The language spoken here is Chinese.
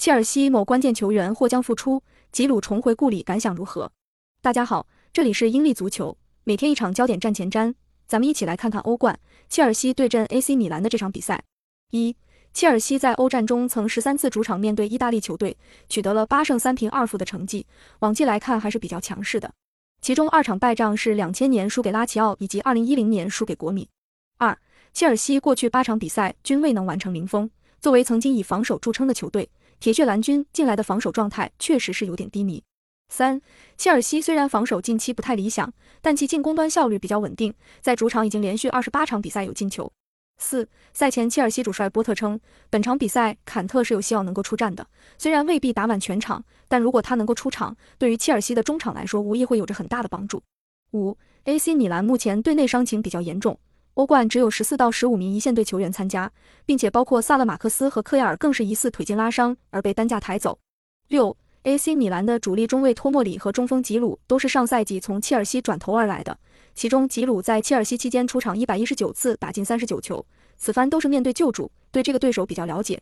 切尔西某关键球员或将复出，吉鲁重回故里，感想如何？大家好，这里是英利足球，每天一场焦点战前瞻，咱们一起来看看欧冠，切尔西对阵 AC 米兰的这场比赛。一，切尔西在欧战中曾十三次主场面对意大利球队，取得了八胜三平二负的成绩，往绩来看还是比较强势的。其中二场败仗是两千年输给拉齐奥，以及二零一零年输给国米。二，切尔西过去八场比赛均未能完成零封，作为曾经以防守著称的球队。铁血蓝军近来的防守状态确实是有点低迷。三，切尔西虽然防守近期不太理想，但其进攻端效率比较稳定，在主场已经连续二十八场比赛有进球。四，赛前切尔西主帅波特称，本场比赛坎特是有希望能够出战的，虽然未必打满全场，但如果他能够出场，对于切尔西的中场来说，无疑会有着很大的帮助。五，AC 米兰目前队内伤情比较严重。欧冠只有十四到十五名一线队球员参加，并且包括萨勒马克斯和科亚尔，更是疑似腿筋拉伤而被担架抬走。六，AC 米兰的主力中卫托莫里和中锋吉鲁都是上赛季从切尔西转投而来的，其中吉鲁在切尔西期间出场一百一十九次，打进三十九球，此番都是面对旧主，对这个对手比较了解。